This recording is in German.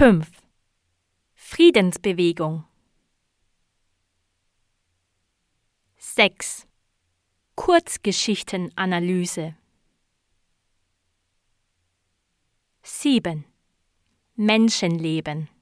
5. Friedensbewegung 6. Kurzgeschichtenanalyse 7. Menschenleben